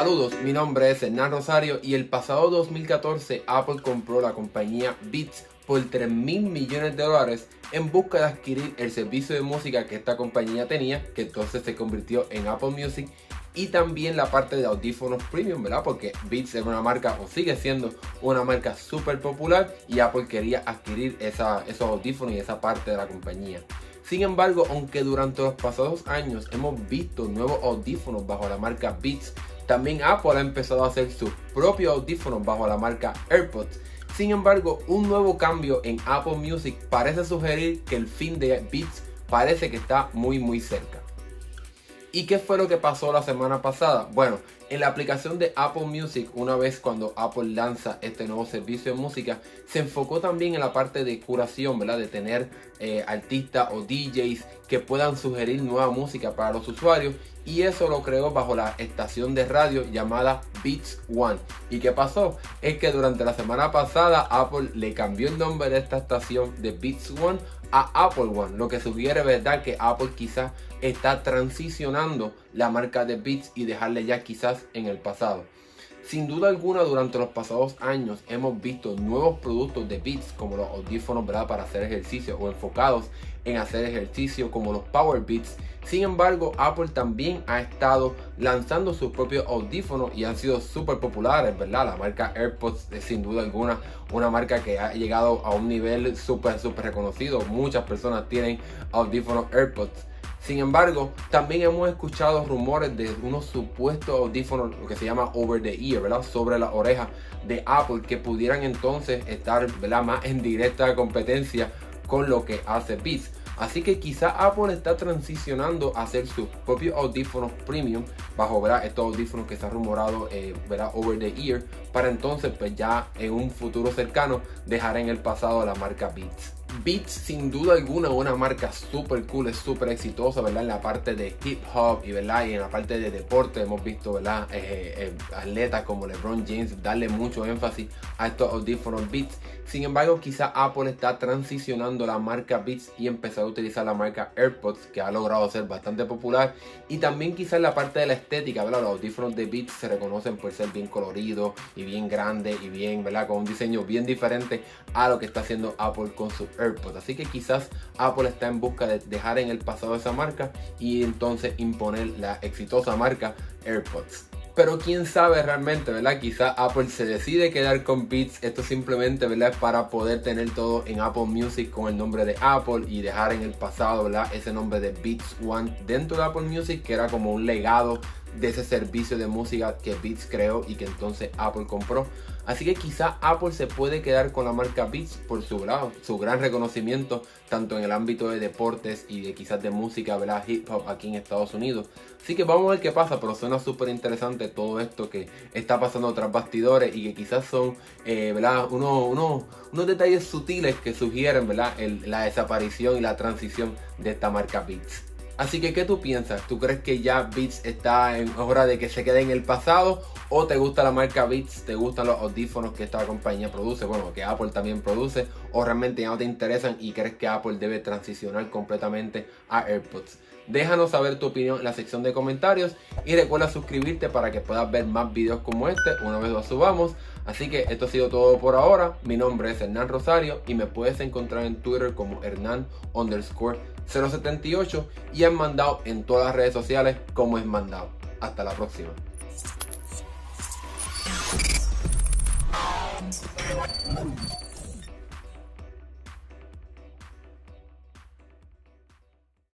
Saludos, mi nombre es Hernán Rosario y el pasado 2014 Apple compró la compañía Beats por 3 mil millones de dólares en busca de adquirir el servicio de música que esta compañía tenía, que entonces se convirtió en Apple Music y también la parte de audífonos premium, ¿verdad? Porque Beats es una marca o sigue siendo una marca súper popular y Apple quería adquirir esa, esos audífonos y esa parte de la compañía. Sin embargo, aunque durante los pasados años hemos visto nuevos audífonos bajo la marca Beats, también Apple ha empezado a hacer sus propios audífonos bajo la marca AirPods. Sin embargo, un nuevo cambio en Apple Music parece sugerir que el fin de Beats parece que está muy muy cerca. ¿Y qué fue lo que pasó la semana pasada? Bueno, en la aplicación de Apple Music, una vez cuando Apple lanza este nuevo servicio de música, se enfocó también en la parte de curación, ¿verdad? De tener eh, artistas o DJs que puedan sugerir nueva música para los usuarios. Y eso lo creó bajo la estación de radio llamada Beats One. ¿Y qué pasó? Es que durante la semana pasada Apple le cambió el nombre de esta estación de Beats One a Apple One, lo que sugiere verdad que Apple quizás está transicionando la marca de Beats y dejarle ya quizás en el pasado. Sin duda alguna, durante los pasados años hemos visto nuevos productos de Beats como los audífonos para hacer ejercicio o enfocados en hacer ejercicio como los Power Beats. Sin embargo, Apple también ha estado lanzando sus propios audífonos y han sido súper populares, ¿verdad? La marca AirPods es sin duda alguna una marca que ha llegado a un nivel súper, súper reconocido. Muchas personas tienen audífonos AirPods. Sin embargo, también hemos escuchado rumores de unos supuestos audífonos, lo que se llama over the ear, ¿verdad? Sobre la oreja de Apple, que pudieran entonces estar. Más en directa competencia con lo que hace Beats. Así que quizá Apple está transicionando a hacer sus propios audífonos premium bajo ¿verdad? estos audífonos que se ha rumorado eh, over the ear para entonces pues ya en un futuro cercano dejar en el pasado la marca Beats. Beats sin duda alguna una marca súper cool, súper exitosa, ¿verdad? En la parte de hip hop y, ¿verdad? y en la parte de deporte hemos visto, ¿verdad? Eh, eh, atletas como LeBron James darle mucho énfasis a estos audífonos Beats. Sin embargo, quizá Apple está transicionando la marca Beats y empezar a utilizar la marca AirPods, que ha logrado ser bastante popular. Y también quizá en la parte de la estética, ¿verdad? Los audífonos de Beats se reconocen por ser bien coloridos y bien grandes y bien, ¿verdad? Con un diseño bien diferente a lo que está haciendo Apple con su AirPods. Así que quizás Apple está en busca de dejar en el pasado esa marca y entonces imponer la exitosa marca AirPods. Pero quién sabe realmente, ¿verdad? Quizás Apple se decide quedar con Beats. Esto simplemente, ¿verdad? Para poder tener todo en Apple Music con el nombre de Apple y dejar en el pasado, ¿verdad? Ese nombre de Beats One dentro de Apple Music, que era como un legado de ese servicio de música que Beats creó y que entonces Apple compró. Así que quizá Apple se puede quedar con la marca Beats por su, su gran reconocimiento tanto en el ámbito de deportes y de quizás de música, ¿verdad? hip hop aquí en Estados Unidos. Así que vamos a ver qué pasa, pero suena súper interesante todo esto que está pasando tras bastidores y que quizás son eh, ¿verdad? Uno, unos detalles sutiles que sugieren ¿verdad? la desaparición y la transición de esta marca Beats. Así que, ¿qué tú piensas? ¿Tú crees que ya Beats está en hora de que se quede en el pasado? ¿O te gusta la marca Beats? ¿Te gustan los audífonos que esta compañía produce? Bueno, que Apple también produce. ¿O realmente ya no te interesan y crees que Apple debe transicionar completamente a AirPods? Déjanos saber tu opinión en la sección de comentarios y recuerda suscribirte para que puedas ver más videos como este una vez lo subamos. Así que esto ha sido todo por ahora. Mi nombre es Hernán Rosario y me puedes encontrar en Twitter como Hernán underscore 078 y en Mandado en todas las redes sociales como es Mandado. Hasta la próxima.